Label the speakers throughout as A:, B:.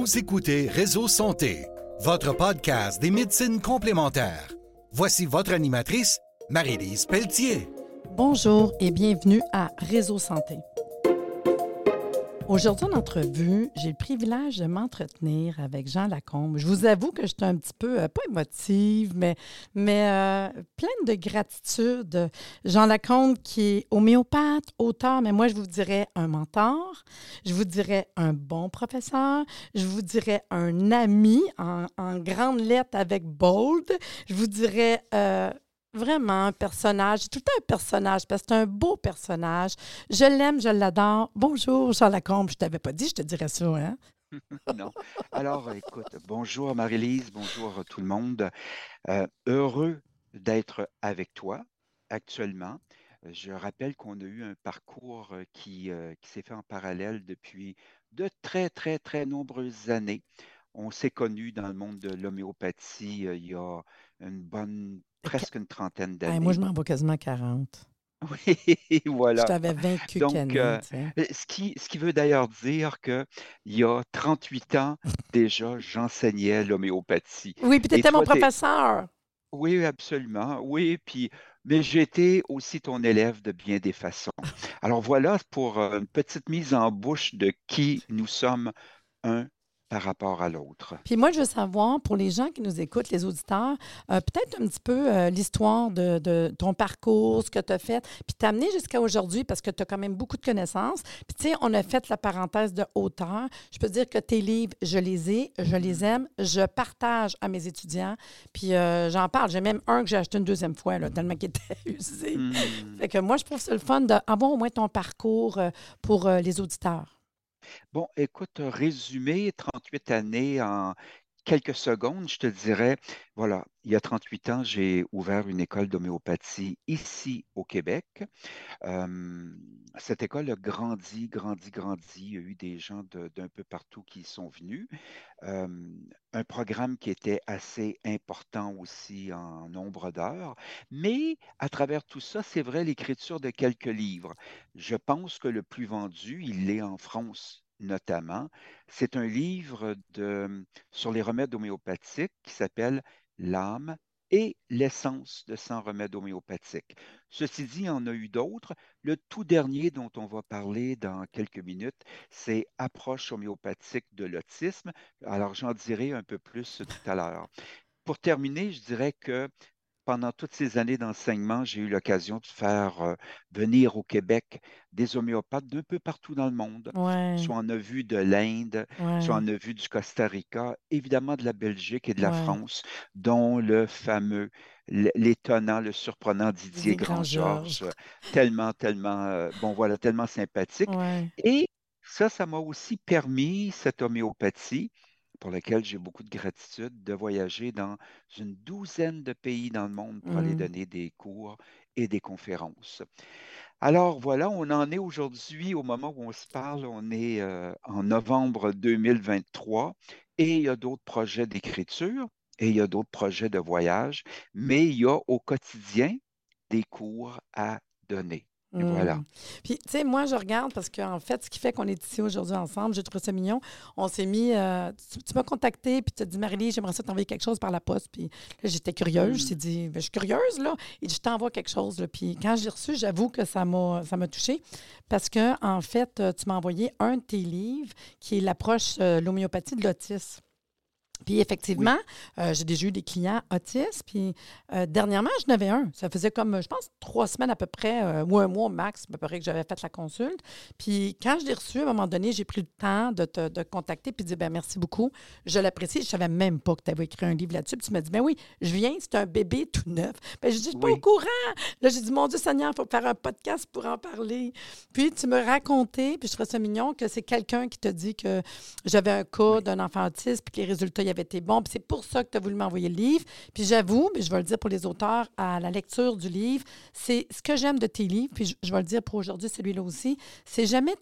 A: Vous écoutez Réseau Santé, votre podcast des médecines complémentaires. Voici votre animatrice, Marie-Lise Pelletier.
B: Bonjour et bienvenue à Réseau Santé. Aujourd'hui, en entrevue, j'ai le privilège de m'entretenir avec Jean Lacombe. Je vous avoue que j'étais un petit peu, euh, pas émotive, mais, mais euh, pleine de gratitude. Jean Lacombe qui est homéopathe, auteur, mais moi, je vous dirais un mentor, je vous dirais un bon professeur, je vous dirais un ami en, en grande lettre avec bold, je vous dirais... Euh, vraiment un personnage, tout un personnage, parce que c'est un beau personnage. Je l'aime, je l'adore. Bonjour, Jean Lacombe. Je t'avais pas dit, je te dirais ça, hein?
C: non. Alors, écoute, bonjour Marie-Lise, bonjour tout le monde. Euh, heureux d'être avec toi actuellement. Je rappelle qu'on a eu un parcours qui, euh, qui s'est fait en parallèle depuis de très, très, très nombreuses années. On s'est connus dans le monde de l'homéopathie euh, il y a une bonne, presque une trentaine d'années.
B: moi, je m'en vais quasiment 40.
C: Oui, voilà.
B: Je t'avais vaincu
C: Donc, euh. Euh, Ce qui, ce qui veut d'ailleurs dire qu'il y a 38 ans déjà, j'enseignais l'homéopathie.
B: Oui, puis tu étais mon
C: toi,
B: professeur.
C: Oui, absolument. Oui, puis, mais j'étais aussi ton élève de bien des façons. Alors voilà pour euh, une petite mise en bouche de qui nous sommes un par rapport à l'autre.
B: Puis moi, je veux savoir, pour les gens qui nous écoutent, les auditeurs, euh, peut-être un petit peu euh, l'histoire de, de ton parcours, ce que tu as fait, puis t'amener jusqu'à aujourd'hui parce que tu as quand même beaucoup de connaissances. Puis tu sais, on a fait la parenthèse de auteur. Je peux dire que tes livres, je les ai, je les aime, je partage à mes étudiants, puis euh, j'en parle. J'ai même un que j'ai acheté une deuxième fois, là, tellement qu'il était usé.
C: Hmm.
B: Fait que moi, je trouve ça le fun d'avoir au moins ton parcours pour les auditeurs.
C: Bon, écoute, résumé, 38 années en quelques secondes, je te dirais, voilà, il y a 38 ans, j'ai ouvert une école d'homéopathie ici au Québec. Cette école a grandi, grandi, grandi. Il y a eu des gens d'un peu partout qui sont venus. Un programme qui était assez important aussi en nombre d'heures. Mais à travers tout ça, c'est vrai, l'écriture de quelques livres. Je pense que le plus vendu, il l'est en France notamment. C'est un livre sur les remèdes homéopathiques qui s'appelle L'âme et l'essence de 100 remèdes homéopathiques. Ceci dit, il y en a eu d'autres. Le tout dernier dont on va parler dans quelques minutes, c'est Approche homéopathique de l'autisme. Alors, j'en dirai un peu plus tout à l'heure. Pour terminer, je dirais que pendant toutes ces années d'enseignement, j'ai eu l'occasion de faire euh, venir au Québec des homéopathes d'un peu partout dans le monde.
B: Ouais,
C: Soit on a vu de l'Inde,
B: ouais.
C: soit on a vu du Costa Rica, évidemment de la Belgique et de la
B: Ouais.
C: France, dont le fameux, l'étonnant, le surprenant Didier
B: Grand-Georges.
C: Tellement, tellement, euh, bon voilà, tellement sympathique. Et ça, ça m'a aussi permis, cette homéopathie, pour laquelle j'ai beaucoup de gratitude, de voyager dans une douzaine de pays dans le monde pour aller
B: Mm.
C: donner des cours et des conférences. Alors voilà, on en est aujourd'hui, au moment où on se parle, on est euh, en novembre 2023 et il y a d'autres projets d'écriture et il y a d'autres projets de voyage, mais il y a au quotidien des cours à donner. Et voilà.
B: Puis, tu sais, moi, je regarde parce qu'en fait, ce qui fait qu'on est ici aujourd'hui ensemble, j'ai trouvé ça mignon. On s'est mis. euh, tu tu m'as contacté, puis tu as dit, Marie-Lise, j'aimerais ça t'envoyer quelque chose par la poste. Puis là, j'étais curieuse. Je
C: Mm.
B: t'ai dit, Ben, je suis curieuse, là. Et je t'envoie quelque chose. Là. Puis quand j'ai reçu, j'avoue que ça m'a ça m'a touchée parce que, en fait, euh, tu m'as envoyé un de tes livres qui est l'approche, euh, l'homéopathie de l'autisme. Puis effectivement, euh, j'ai déjà eu des clients autistes. Puis euh, dernièrement, j'en avais un. Ça faisait comme, je pense, trois semaines à peu près, euh, ou un mois max, à peu près que j'avais fait la consulte. Puis quand je l'ai reçu, à un moment donné, j'ai pris le temps de te de contacter puis de dire, ben merci beaucoup. Je l'apprécie. Je savais même pas que tu avais écrit un livre là-dessus. Puis tu m'as dit, ben oui, je viens, c'est un bébé tout neuf. Ben je dis, je suis pas au courant. Là, j'ai dit, mon Dieu Seigneur, il faut faire un podcast pour en parler. Puis tu me racontais, puis je trouvais ça mignon, que c'est quelqu'un qui te dit que j'avais un cas d'un enfant autiste, puis que les résultats y avaient été. Puis c'est pour ça que tu as voulu m'envoyer le livre. Puis j'avoue, mais je vais le dire pour les auteurs, à la lecture du livre, c'est ce que j'aime de tes livres, puis je, je vais le dire pour aujourd'hui, celui-là aussi, c'est jamais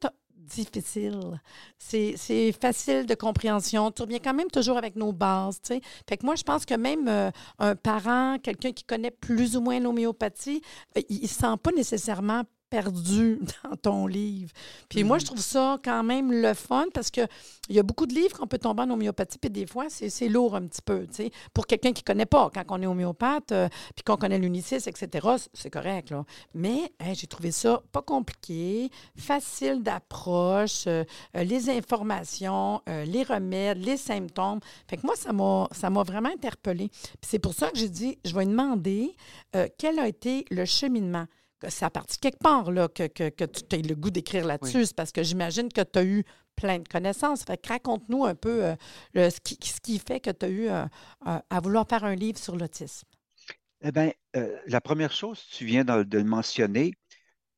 B: difficile. C'est facile de compréhension. Tu reviens quand même toujours avec nos bases. Fait que moi, je pense que même euh, un parent, quelqu'un qui connaît plus ou moins l'homéopathie, euh, il ne se sent pas nécessairement perdu dans ton livre. Puis moi, je
C: Mhm.
B: trouve ça quand même le fun parce qu'il y a beaucoup de livres qu'on peut tomber en homéopathie, puis des fois, c'est c'est lourd un petit peu. tu sais. Pour quelqu'un qui ne connaît pas, quand on est homéopathe, euh, puis qu'on connaît l'unicis, etc., c'est correct. Là. Mais j'ai trouvé ça pas compliqué, facile d'approche, euh, euh, les informations, euh, les remèdes, les symptômes. Fait que moi, ça m'a ça m'a vraiment interpellée. Puis c'est pour ça que j'ai dit, je vais demander quel a été le cheminement. C'est à partir quelque part là, que, que, que tu as eu le goût d'écrire là-dessus. C'est parce que j'imagine que tu as eu plein de connaissances. Fait que raconte-nous un peu euh, le- ce, qui, ce qui fait que tu as eu euh, euh, à vouloir faire un livre sur l'autisme.
C: Eh bien, la première chose, tu viens de, de le mentionner,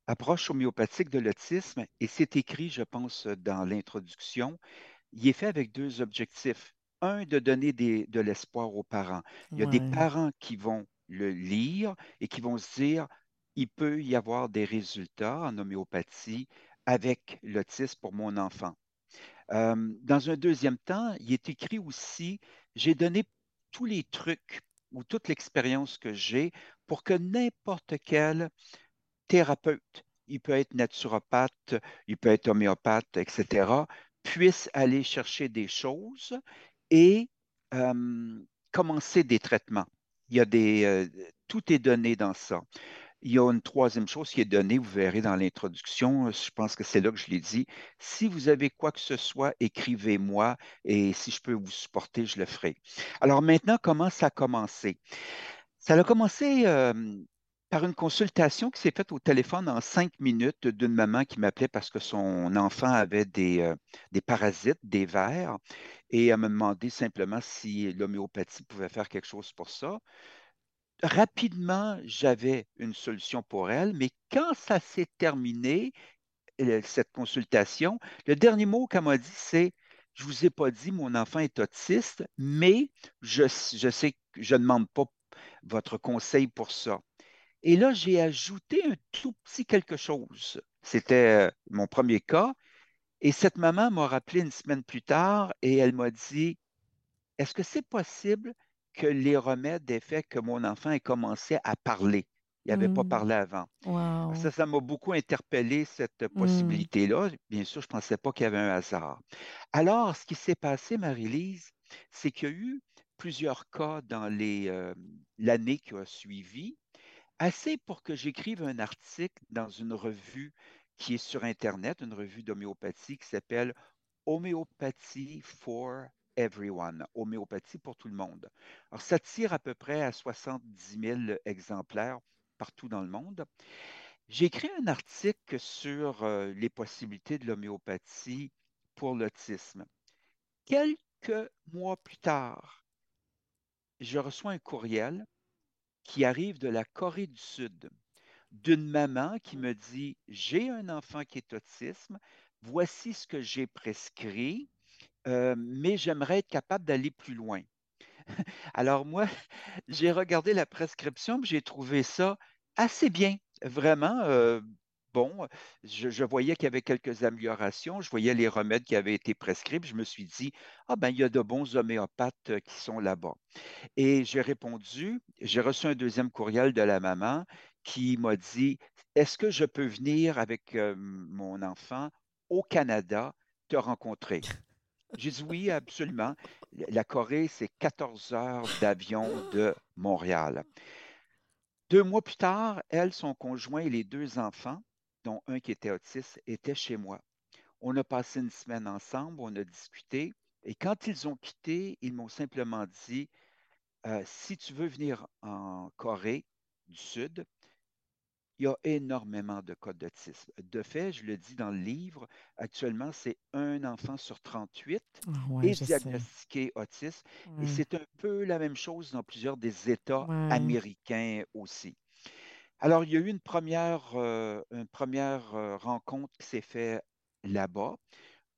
C: approche homéopathique de l'autisme, et c'est écrit, je pense, dans l'introduction, il est fait avec deux objectifs. Un, de donner des- de l'espoir aux parents. Il y a des parents qui vont le lire et qui vont se dire, il peut y avoir des résultats en homéopathie avec l'autisme pour mon enfant. Euh, dans un deuxième temps, il est écrit aussi, j'ai donné tous les trucs ou toute l'expérience que j'ai pour que n'importe quel thérapeute, il peut être naturopathe, il peut être homéopathe, etc., puisse aller chercher des choses et euh, commencer des traitements. Il y a des, euh, tout est donné dans ça. Il y a une troisième chose qui est donnée, vous verrez dans l'introduction, je pense que c'est là que je l'ai dit. Si vous avez quoi que ce soit, écrivez-moi et si je peux vous supporter, je le ferai. Alors maintenant, comment ça a commencé? Ça a commencé euh, par une consultation qui s'est faite au téléphone en cinq minutes d'une maman qui m'appelait parce que son enfant avait des, euh, des parasites, des vers, et elle me demandait simplement si l'homéopathie pouvait faire quelque chose pour ça rapidement, j'avais une solution pour elle, mais quand ça s'est terminé, euh, cette consultation, le dernier mot qu'elle m'a dit, c'est Je ne vous ai pas dit, mon enfant est autiste, mais je, sais que je ne demande pas votre conseil pour ça. Et là, j'ai ajouté un tout petit quelque chose. C'était euh, mon premier cas. Et cette maman m'a rappelé une semaine plus tard et elle m'a dit est-ce que c'est possible que les remèdes aient fait que mon enfant ait commencé à parler? Il n'avait pas
B: Mm.
C: parlé avant.
B: Wow.
C: Ça, ça m'a beaucoup interpellé, cette
B: Mm.
C: possibilité-là. Bien sûr, je ne pensais pas qu'il y avait un hasard. Alors, ce qui s'est passé, Marie-Lise, c'est qu'il y a eu plusieurs cas dans les, euh, l'année qui a suivi, assez pour que j'écrive un article dans une revue qui est sur Internet, une revue d'homéopathie qui s'appelle Homéopathie for Everyone, homéopathie pour tout le monde. Alors, ça tire à peu près à 70 000 exemplaires partout dans le monde. J'ai écrit un article sur euh, les possibilités de l'homéopathie pour l'autisme. Quelques mois plus tard, je reçois un courriel qui arrive de la Corée du Sud d'une maman qui me dit J'ai un enfant qui est autisme, voici ce que j'ai prescrit, euh, mais j'aimerais être capable d'aller plus loin. Alors moi, j'ai regardé la prescription, j'ai trouvé ça assez bien, vraiment. euh, bon, je, voyais qu'il y avait quelques améliorations, je voyais les remèdes qui avaient été prescrits, je me suis dit, ah ben, il y a de bons homéopathes euh, qui sont là-bas. Et j'ai répondu, j'ai reçu un deuxième courriel de la maman qui m'a dit, est-ce que je peux venir avec mon enfant au Canada te rencontrer? J'ai dit oui, absolument. La Corée, c'est 14 heures d'avion de Montréal. Deux mois plus tard, elle, son conjoint et les deux enfants, dont un qui était autiste, étaient chez moi. On a passé une semaine ensemble, on a discuté, et quand ils ont quitté, ils m'ont simplement dit, euh, si tu veux venir en Corée du Sud, il y a énormément de cas d'autisme. De fait, je le dis dans le livre, actuellement, c'est un enfant sur 38
B: Ah ouais,
C: est
B: je sais.
C: diagnostiqué autiste. Et c'est un peu la même chose dans plusieurs des États
B: Ouais.
C: américains aussi. Alors, il y a eu une première, euh, une première euh, rencontre qui s'est faite là-bas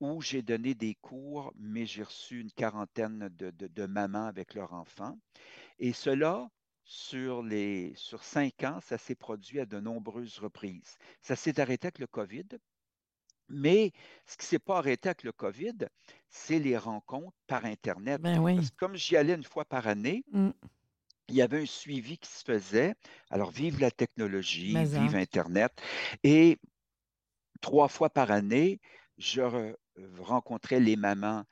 C: où j'ai donné des cours, mais j'ai reçu une quarantaine de, de- de mamans avec leurs enfants. Et cela, sur les, sur cinq ans, ça s'est produit à de nombreuses reprises. Ça s'est arrêté avec le COVID, mais ce qui ne s'est pas arrêté avec le COVID, c'est les rencontres par Internet.
B: Ben oui.
C: Parce que comme j'y allais une fois par année,
B: Mm.
C: il y avait un suivi qui se faisait. Alors, vive la technologie,
B: Mais
C: vive
B: hein.
C: Internet. Et trois fois par année, je re- rencontrais les mamans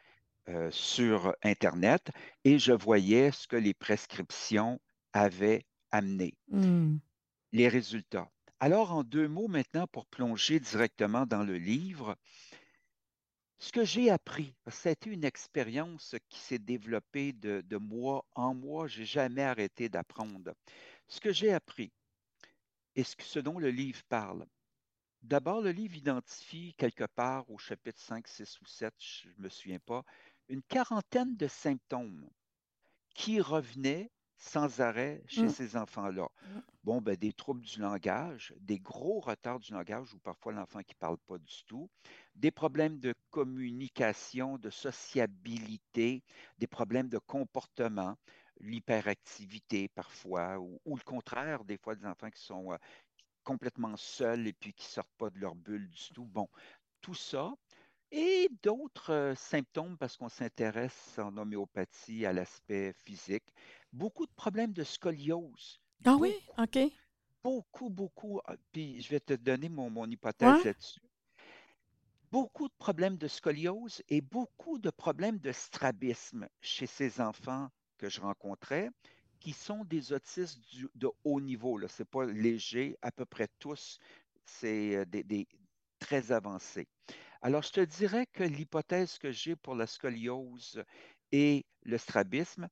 C: euh, sur Internet et je voyais ce que les prescriptions avaient amené,
B: Hmm.
C: les résultats. Alors, en deux mots maintenant, pour plonger directement dans le livre, ce que j'ai appris, été une expérience qui s'est développée de, de mois en mois, j'ai jamais arrêté d'apprendre. Ce que j'ai appris et ce, que- ce dont le livre parle, D'abord, le livre identifie quelque part au chapitre 5, 6 ou 7, je ne me souviens pas, une quarantaine de symptômes qui revenaient sans arrêt chez
B: Mm.
C: ces enfants-là.
B: Mm.
C: Bon, ben, des troubles du langage, des gros retards du langage ou parfois l'enfant qui ne parle pas du tout, des problèmes de communication, de sociabilité, des problèmes de comportement, l'hyperactivité parfois, ou, ou le contraire, des fois des enfants qui sont euh, complètement seuls et puis qui ne sortent pas de leur bulle du tout. Bon, tout ça. Et d'autres euh, symptômes, parce qu'on s'intéresse en homéopathie à l'aspect physique. Beaucoup de problèmes de scoliose.
B: Ah oui, OK.
C: beaucoup, beaucoup. Ah, Puis je vais te donner mon, mon hypothèse
B: Ouais.
C: là-dessus. Beaucoup de problèmes de scoliose et beaucoup de problèmes de strabisme chez ces enfants que je rencontrais, qui sont des autistes du- de haut niveau. Ce n'est pas léger, à peu près tous, c'est euh, des, des très avancés. Alors, je te dirais que l'hypothèse que j'ai pour la scoliose et le strabisme,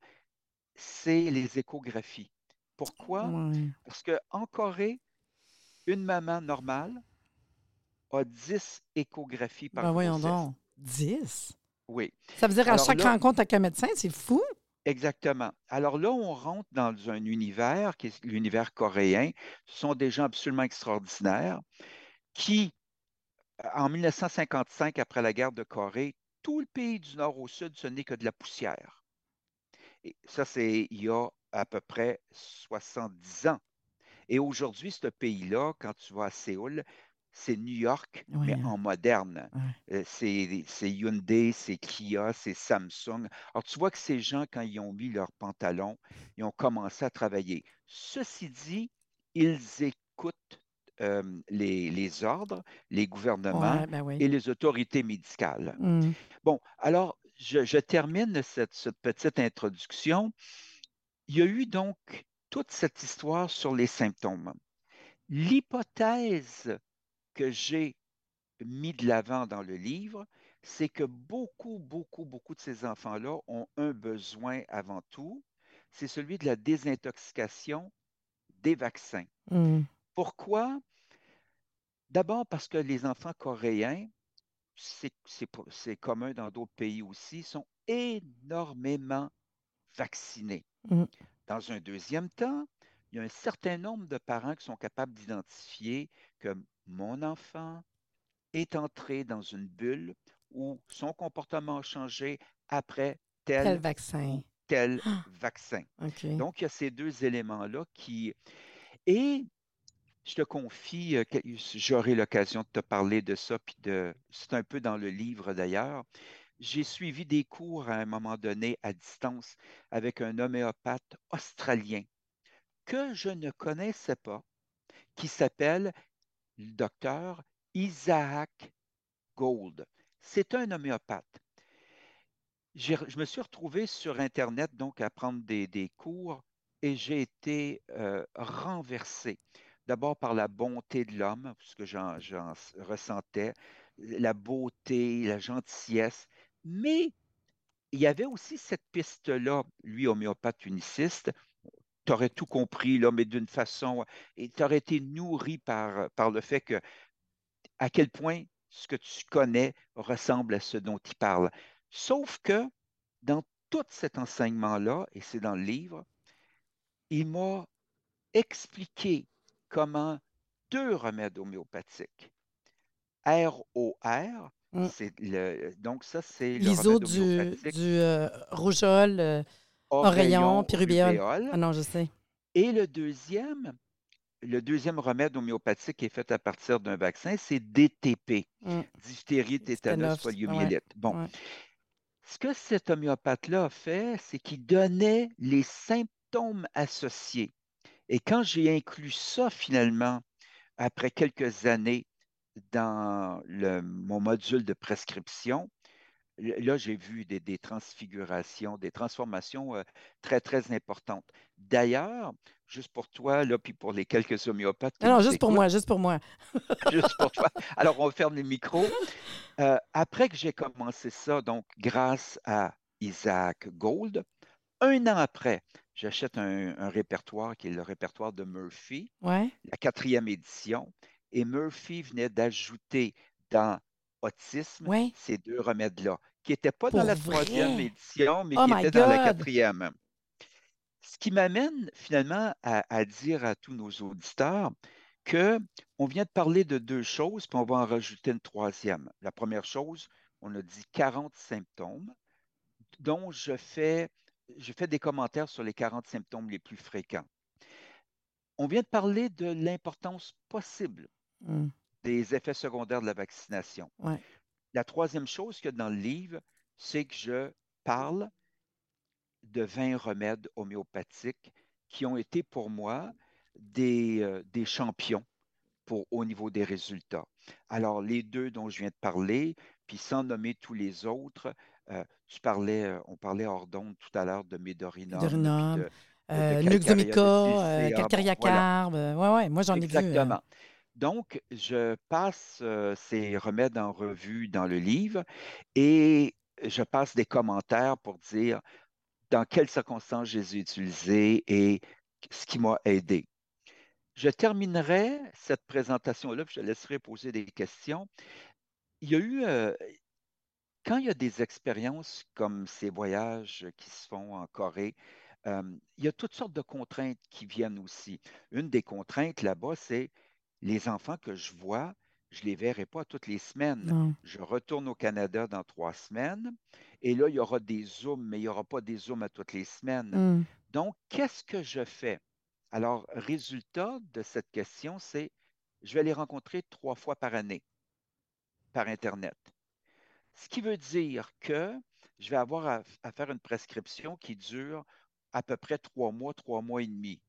C: c'est les échographies. Pourquoi?
B: Ouais.
C: Parce qu'en Corée, une maman normale a 10 échographies par
B: Ben voyons donc. 10?
C: Oui,
B: Ça veut dire à
C: Alors
B: chaque
C: là-
B: rencontre avec un médecin, c'est fou.
C: exactement. Alors là, on rentre dans un univers qui est l'univers coréen. Ce sont des gens absolument extraordinaires qui, en 1955, après la guerre de Corée, tout le pays du nord au sud, ce n'est que de la poussière. Et ça, c'est il y a à peu près 70 ans. Et aujourd'hui, ce pays-là, quand tu vas à Séoul, c'est New York, mais en moderne. Euh, C'est Hyundai, c'est Kia, c'est Samsung. Alors, tu vois que ces gens, quand ils ont mis leurs pantalons, ils ont commencé à travailler. Ceci dit, ils écoutent euh, les, les ordres, les gouvernements
B: Ouais, ben oui.
C: et les autorités médicales.
B: Hmm.
C: Bon, alors, je, je termine cette, cette petite introduction. Il y a eu donc toute cette histoire sur les symptômes. L'hypothèse que j'ai mis de l'avant dans le livre, c'est que beaucoup, beaucoup, beaucoup de ces enfants-là ont un besoin avant tout, c'est celui de la désintoxication des vaccins.
B: Hmm.
C: Pourquoi? D'abord parce que les enfants coréens, c'est commun dans d'autres pays aussi, sont énormément vaccinés.
B: Mm.
C: Dans un deuxième temps, il y a un certain nombre de parents qui sont capables d'identifier que mon enfant est entré dans une bulle où son comportement a changé après tel
B: vaccin?
C: tel
B: Ah.
C: vaccin.
B: OK.
C: Donc, il y a ces deux éléments-là qui... Et je te confie, euh, j'aurai l'occasion de te parler de ça, puis de... c'est un peu dans le livre d'ailleurs. J'ai suivi des cours à un moment donné à distance avec un homéopathe australien que je ne connaissais pas, qui s'appelle le docteur Isaac Gold. C'est un homéopathe. Je me suis retrouvé sur Internet donc à prendre des, des cours et j'ai été euh, renversé. D'abord par la bonté de l'homme, parce que j'en j'en ressentais, la beauté, la gentillesse, mais il y avait aussi cette piste-là, lui, homéopathe uniciste, tu aurais tout compris, là, mais d'une façon, et tu aurais été nourri par, par le fait que à quel point ce que tu connais ressemble à ce dont il parle. Sauf que dans tout cet enseignement-là, et c'est dans le livre, il m'a expliqué comment deux remèdes homéopathiques, ROR,
B: Mm.
C: le, donc ça, c'est le remède
B: du,
C: homéopathique
B: du euh, rougeole, euh,
C: oreillon,
B: rubéole. Ah non, je sais.
C: Et le deuxième, le deuxième remède homéopathique qui est fait à partir d'un vaccin, c'est DTP,
B: Mm.
C: diphtérie, tétanos, poliomyélite. Bon,
B: ouais.
C: ce que cet homéopathe-là a fait, c'est qu'il donnait les, sym- symptômes associés. Et quand j'ai inclus ça finalement, après quelques années, dans mon module de prescription, là, j'ai vu des, transfigurations, des transformations euh, très, très importantes. D'ailleurs, juste pour toi, là, puis pour les quelques homéopathes.
B: non, juste pour moi, juste pour moi.
C: juste pour toi. Alors, on ferme les micros. Euh, après que j'ai commencé ça, donc grâce à Isaac Gold, un an après, j'achète un, répertoire qui est le répertoire de Murphy,
B: la
C: quatrième édition. Et Murphy venait d'ajouter dans autisme ces deux remèdes-là, qui n'étaient pas dans la troisième édition, mais oh qui étaient dans la quatrième. Ce qui m'amène finalement à, dire à tous nos auditeurs qu'on vient de parler de deux choses, puis on va en rajouter une troisième. La première chose, on a dit 40 symptômes, dont je fais, je fais des commentaires sur les 40 symptômes les plus fréquents. On vient de parler de l'importance possible mmh des effets secondaires de la vaccination. La troisième chose qu'il y a dans le livre, c'est que je parle de 20 remèdes homéopathiques qui ont été pour moi des, euh, des champions pour, au niveau des résultats. Alors, les deux dont je viens de parler, puis sans nommer tous les autres, euh, tu parlais, euh, on parlait hors d'onde tout à l'heure de Médorinum.
B: Médorinum, Nuxomica, Calcaria Carbe. Oui, oui, moi j'en ai vu.
C: Exactement. Donc, je passe euh, ces remèdes en revue dans le livre et je passe des commentaires pour dire dans quelles circonstances je les ai utilisés et ce qui m'a aidé. Je terminerai cette présentation-là, puis je laisserai poser des questions. Il y a eu, euh, quand il y a des expériences comme ces voyages qui se font en Corée, euh, il y a toutes sortes de contraintes qui viennent aussi. Une des contraintes là-bas, c'est les enfants que je vois, je ne les verrai pas toutes les semaines. Je retourne au Canada dans trois semaines et là, il y aura des Zooms, mais il n'y aura pas des Zooms à toutes les semaines.
B: Mmh.
C: Donc, qu'est-ce que je fais? Alors, résultat de cette question, c'est je vais les rencontrer trois fois par année par Internet. Ce qui veut dire que je vais avoir à, à faire une prescription qui dure à peu près trois mois, trois mois et demi.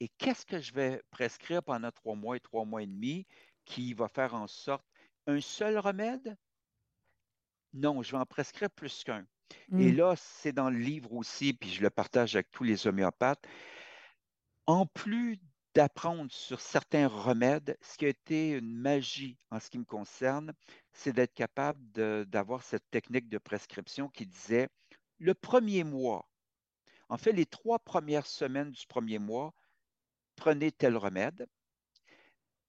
C: Et qu'est-ce que je vais prescrire pendant trois mois et trois mois et demi qui va faire en sorte un seul remède? Non, je vais en prescrire plus qu'un. Et mmh. là, c'est dans le livre aussi, puis je le partage avec tous les homéopathes. En plus d'apprendre sur certains remèdes, ce qui a été une magie en ce qui me concerne, c'est d'être capable d'avoir cette technique de prescription qui disait le premier mois, en fait, les trois premières semaines du premier mois, prenez tel remède,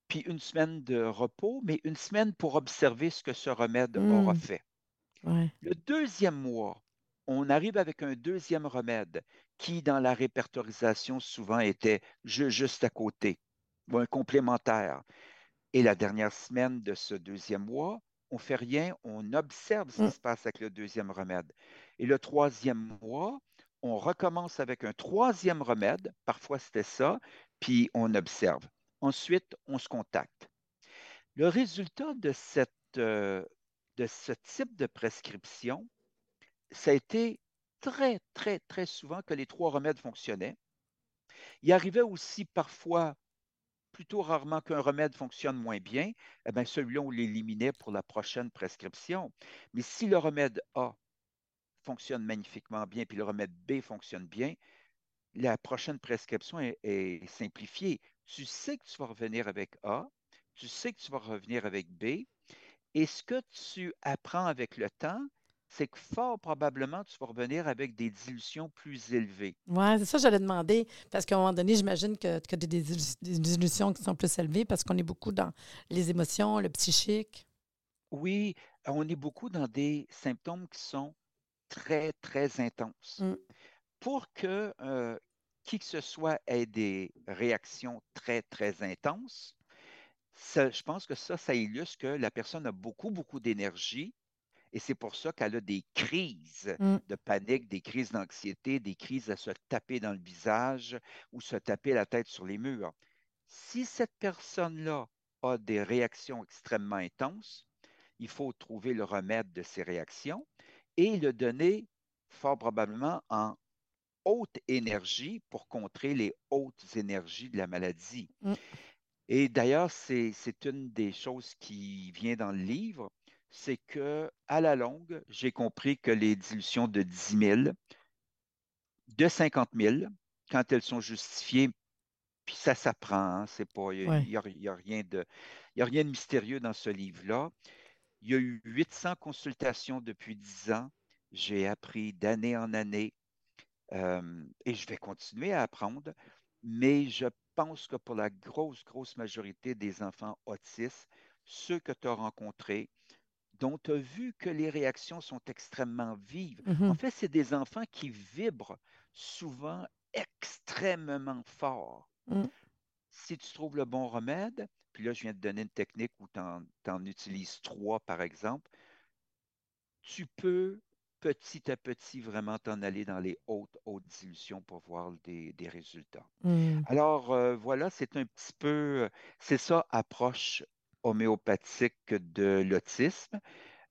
C: puis une semaine de repos, mais une semaine pour observer ce que ce remède aura
B: mmh.
C: fait. Le deuxième mois, on arrive avec un deuxième remède qui, dans la répertorisation, souvent était juste à côté ou un complémentaire. Et la dernière semaine de ce deuxième mois, on ne fait rien, on observe ce qui mmh. se passe avec le deuxième remède. Et le troisième mois, on recommence avec un troisième remède, parfois c'était ça, puis on observe. Ensuite, on se contacte. Le résultat de, cette, euh, de ce type de prescription, ça a été très, très, très souvent que les trois remèdes fonctionnaient. Il arrivait aussi parfois, plutôt rarement qu'un remède fonctionne moins bien, eh bien, celui-là, on l'éliminait pour la prochaine prescription. Mais si le remède A fonctionne magnifiquement bien, puis le remède B fonctionne bien, la prochaine prescription est, simplifiée. Tu sais que tu vas revenir avec A, tu sais que tu vas revenir avec B, et ce que tu apprends avec le temps, c'est que fort probablement, tu vas revenir avec des dilutions plus élevées.
B: Oui, c'est ça que j'allais demander, parce qu'à un moment donné, j'imagine que, tu as des, des, dilutions qui sont plus élevées parce qu'on est beaucoup dans les émotions, le psychique.
C: Oui, on est beaucoup dans des symptômes qui sont très, très intenses.
B: Mmh
C: pour que euh, qui que ce soit ait des réactions très, très intenses, je pense que ça, ça illustre que la personne a beaucoup, beaucoup d'énergie et c'est pour ça qu'elle a des crises
B: mmh.
C: de panique, des crises d'anxiété, des crises à se taper dans le visage ou se taper la tête sur les murs. Si cette personne-là a des réactions extrêmement intenses, il faut trouver le remède de ces réactions et le donner fort probablement en haute énergie pour contrer les hautes énergies de la maladie.
B: Mm.
C: Et d'ailleurs, c'est une des choses qui vient dans le livre, c'est que à la longue, j'ai compris que les dilutions de 10 000, de 50 000, quand elles sont justifiées, puis ça s'apprend, hein, c'est pas, il n'y a, rien de, a rien de mystérieux dans ce livre-là. Il y a eu 800 consultations depuis 10 ans. J'ai appris d'année en année euh, et je vais continuer à apprendre, mais je pense que pour la grosse, grosse majorité des enfants autistes, ceux que tu as rencontrés, dont tu as vu que les réactions sont extrêmement vives.
B: Mm-hmm.
C: En fait, c'est des enfants qui vibrent souvent extrêmement fort.
B: Mm.
C: Si tu trouves le bon remède, puis là, je viens de donner une technique où tu en, utilises trois, par exemple, tu peux petit à petit vraiment t'en aller dans les hautes, hautes dilutions pour voir des, résultats.
B: Mm.
C: Alors, euh, voilà, c'est un petit peu, c'est ça, approche homéopathique de l'autisme.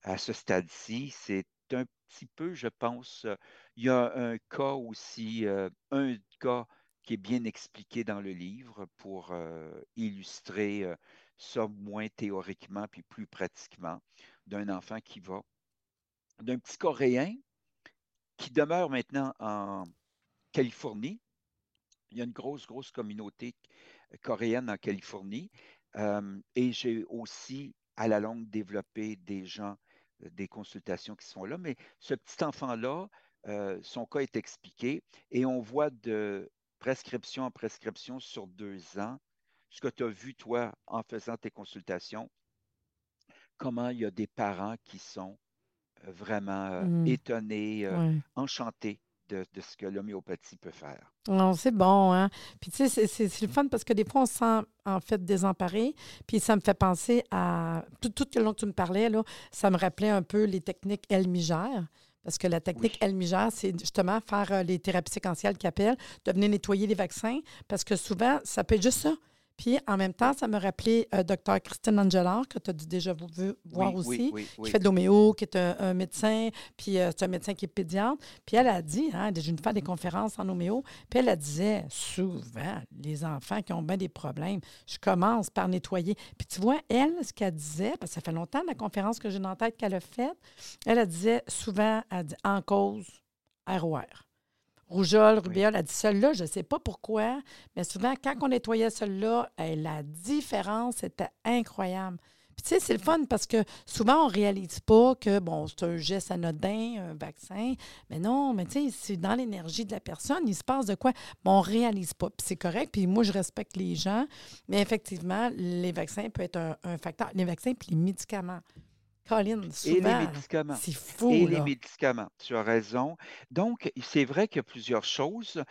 C: À ce stade-ci, c'est un petit peu, je pense, il y a un cas aussi, euh, un cas qui est bien expliqué dans le livre pour euh, illustrer euh, ça moins théoriquement puis plus pratiquement, d'un enfant qui va, d'un petit Coréen qui demeure maintenant en Californie. Il y a une grosse, grosse communauté coréenne en Californie. Euh, et j'ai aussi, à la longue, développé des gens, des consultations qui sont là. Mais ce petit enfant-là, son cas est expliqué et on voit de prescription en prescription sur deux ans, ce que tu as vu, toi, en faisant tes consultations, comment il y a des parents qui sont euh, vraiment euh,
B: Mm.
C: étonnés, euh,
B: Ouais.
C: enchantés de, de ce que l'homéopathie peut faire.
B: Non, c'est bon, hein? Puis tu sais, c'est- le fun parce que des fois, on se sent en fait désemparé. Puis ça me fait penser à... Tout, tout le long que tu me parlais, là, ça me rappelait un peu les techniques Elmigère. Parce que la technique
C: Oui.
B: Elmigère, c'est justement faire euh, les thérapies séquentielles qui appellent, de venir nettoyer les vaccins. Parce que souvent, ça peut être juste ça. Puis en même temps, ça me rappelait euh, Dr. Christine Angelard, que tu as dû déjà vu- voir
C: Oui,
B: aussi
C: oui, oui,
B: qui fait de l'homéo, qui est un, un médecin, puis euh, c'est un médecin qui est pédiatre. Puis elle a dit, hein, j'ai une fois des conférences en homéo, puis elle a disait souvent, les enfants qui ont bien des problèmes, je commence par nettoyer. Puis tu vois, elle, ce qu'elle disait, parce que ça fait longtemps la conférence que j'ai dans la tête qu'elle a faite, elle, a disait souvent, elle dit, en cause, ROR. Rougeole, rubéole, elle dit celle-là, je ne sais pas pourquoi, mais souvent, quand on nettoyait celle-là, eh, la différence était incroyable. Puis, tu sais, c'est le fun parce que souvent, on ne réalise pas que, bon, c'est un geste anodin, un vaccin. Mais non, mais tu sais, c'est dans l'énergie de la personne. Il se passe de quoi? Bon, on ne réalise pas. Puis, c'est correct. Puis, moi, je respecte les gens. Mais effectivement, les vaccins peuvent être un, un facteur. Les vaccins puis les médicaments.
C: Et les médicaments.
B: c'est fou,
C: Et les médicaments, tu as raison. Donc, c'est vrai qu'il y a plusieurs choses.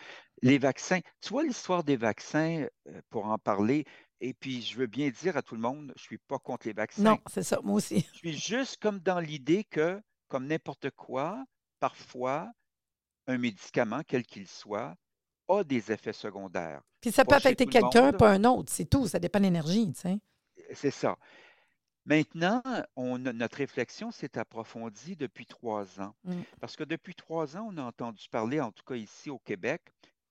C: Les vaccins, tu vois l'histoire des vaccins, euh, pour en parler, et puis je veux bien dire à tout le monde, je ne suis pas contre les vaccins.
B: Non, c'est ça, moi aussi.
C: Je suis juste comme dans l'idée que, comme n'importe quoi, parfois, un médicament, quel qu'il soit, a des effets secondaires.
B: Puis ça peut
C: Pas
B: affecter quelqu'un, pas un autre. C'est tout. Ça dépend de l'énergie, tu sais.
C: C'est ça. Maintenant, on a- notre réflexion s'est approfondie depuis trois ans.
B: Mm.
C: Parce que depuis trois ans, on a entendu parler, en tout cas ici au Québec,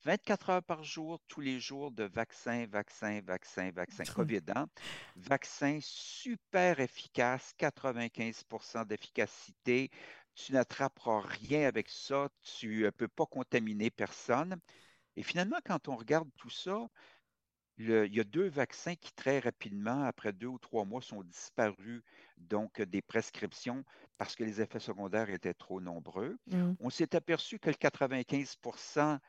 C: 24 heures par jour, tous les jours, de vaccins, vaccins, vaccins, vaccins. COVID, hein? Vaccin super efficace, 95% d'efficacité. Tu n'attraperas rien avec ça. Tu ne peux pas contaminer personne. Et finalement, quand on regarde tout ça, le- il y a deux vaccins qui très rapidement, après deux ou trois mois, sont disparus, donc des prescriptions, parce que les effets secondaires étaient trop nombreux.
B: Mm.
C: On s'est aperçu que le 95%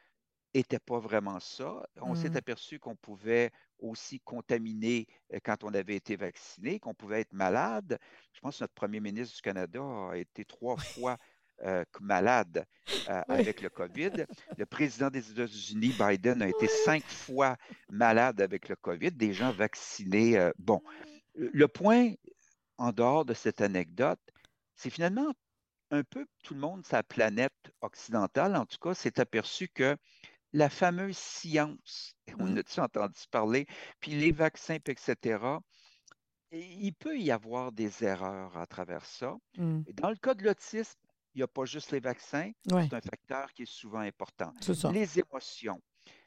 C: n'était pas vraiment ça. On s'est
B: Mm.
C: aperçu qu'on pouvait aussi contaminer euh, quand on avait été vacciné, qu'on pouvait être malade. Je pense que notre premier ministre du Canada a été trois fois euh, malade euh,
B: Oui.
C: avec le COVID. Le président des États-Unis, Biden, a été cinq fois malade avec le COVID, des gens vaccinés. euh, bon, le point, en dehors de cette anecdote, c'est finalement un peu tout le monde, sa planète occidentale, en tout cas, s'est aperçu que la fameuse science, on
B: Mm.
C: a-tu entendu parler, puis les vaccins, puis etc., il peut y avoir des erreurs à travers ça.
B: Mm.
C: Et dans le cas de l'autisme, il n'y a pas juste les vaccins,
B: Ouais,
C: c'est un facteur qui est souvent important. Les émotions,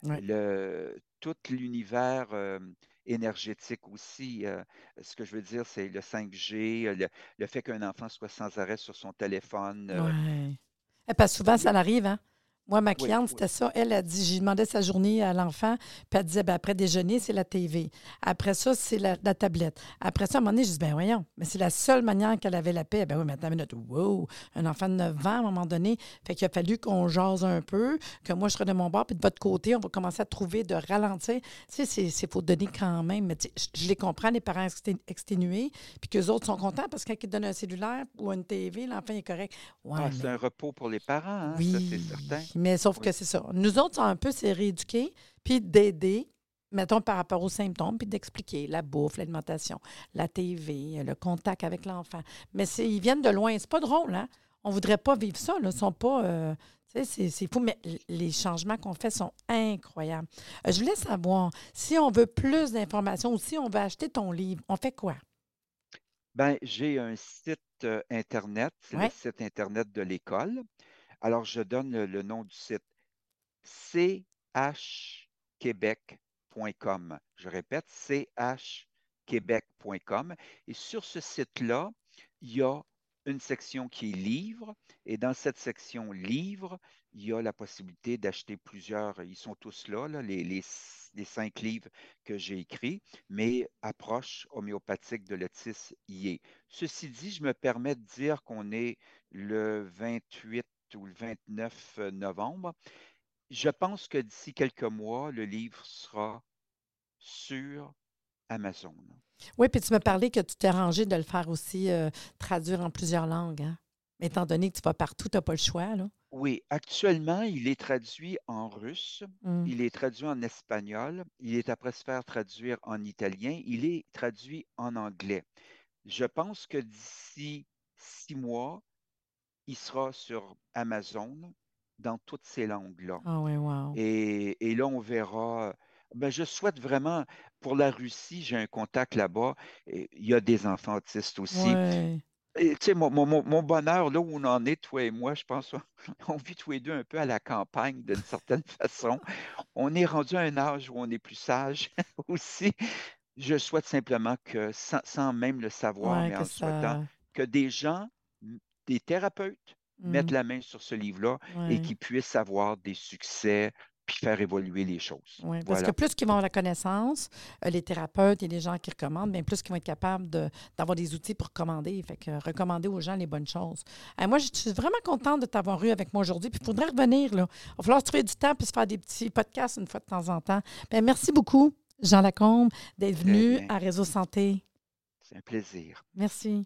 B: Ouais.
C: le, tout l'univers euh, énergétique aussi. euh, ce que je veux dire, c'est le 5G, euh, le, le fait qu'un enfant soit sans arrêt sur son téléphone. euh,
B: Ouais. Eh, Parce que souvent, ça l'arrive, hein? Moi, ma cliente,
C: oui.
B: c'était ça. Elle a dit, j'ai demandé sa journée à l'enfant, puis elle disait, ben, après déjeuner, c'est la TV. Après ça, c'est la, la tablette. Après ça, à un moment donné, je dis, ben voyons, mais c'est la seule manière qu'elle avait la paix. Ben oui, maintenant, minute, wow, un enfant de 9 ans, à un moment donné. Fait qu'il a fallu qu'on jase un peu, que moi, je serais de mon bord, puis de votre côté, on va commencer à trouver de ralentir. Tu sais, c'est faut donner quand même. Mais tu sais, je je les comprends, les parents exté- exténués, puis qu'eux autres sont contents parce que quand ils donnent un cellulaire ou une TV, l'enfant est correct. Ouais,
C: Ah,
B: mais-
C: c'est un repos pour les parents, hein,
B: oui,
C: ça c'est certain.
B: Mais sauf que c'est ça. Nous autres, un peu, c'est rééduquer, puis d'aider, mettons, par rapport aux symptômes, puis d'expliquer la bouffe, l'alimentation, la TV, le contact avec l'enfant. Mais ils viennent de loin. C'est pas drôle, hein? On voudrait pas vivre ça, là. Ils sont pas... euh, c'est fou, mais les changements qu'on fait sont incroyables. Euh, je voulais savoir, si on veut plus d'informations ou si on veut acheter ton livre, on fait quoi?
C: Ben, j'ai un site euh, Internet, c'est le site Internet de l'école. Alors, je donne le, nom du site chquebec.com. Je répète, chquebec.com. Et sur ce site-là, il y a une section qui est livres. Et dans cette section livres, il y a la possibilité d'acheter plusieurs. Ils sont tous là, les cinq livres que j'ai écrits, mais approche homéopathique de l'autisme y est. Ceci dit, je me permets de dire qu'on est le 28 ou le 29 novembre. Je pense que d'ici quelques mois, le livre sera sur Amazon.
B: Oui, puis tu m'as parlé que tu t'es arrangé de le faire aussi euh, traduire en plusieurs langues. Hein? Étant donné que tu vas partout, tu n'as pas le choix. Là.
C: Oui, actuellement, il est traduit en russe,
B: Mm.
C: il est traduit en espagnol, il est après se faire traduire en italien, il est traduit en anglais. Je pense que d'ici six mois, il sera sur Amazon dans toutes ces langues-là.
B: Ah oui, wow.
C: Et, et là, on verra. Ben, je souhaite vraiment, pour la Russie, j'ai un contact là-bas. Il y a des enfants autistes aussi.
B: Ouais.
C: Et, tu sais, mon, mon- mon- mon bonheur, là où on en est, toi et moi, je pense, on vit tous les deux un peu à la campagne d'une certaine façon. On est rendu à un âge où on est plus sage aussi. Je souhaite simplement que, sans, sans même le savoir,
B: Ouais,
C: mais en souhaitant,
B: ça.
C: que des gens, des thérapeutes, mettent
B: Mm.
C: la main sur ce livre-là et qu'ils puissent avoir des succès puis faire évoluer les choses.
B: Oui, parce
C: Voilà.
B: que plus qu'ils vont avoir la connaissance, euh, les thérapeutes et les gens qui recommandent, bien plus qu'ils vont être capables de- d'avoir des outils pour recommander. Fait que recommander aux gens les bonnes choses. Euh, moi, je suis vraiment contente de t'avoir eu avec moi aujourd'hui. Puis il faudrait revenir. Là. Il va falloir se trouver du temps puis se faire des petits podcasts une fois de temps en temps. Bien, merci beaucoup, Jean Lacombe, d'être venu
C: bien.
B: à Réseau Santé.
C: C'est un plaisir.
B: Merci.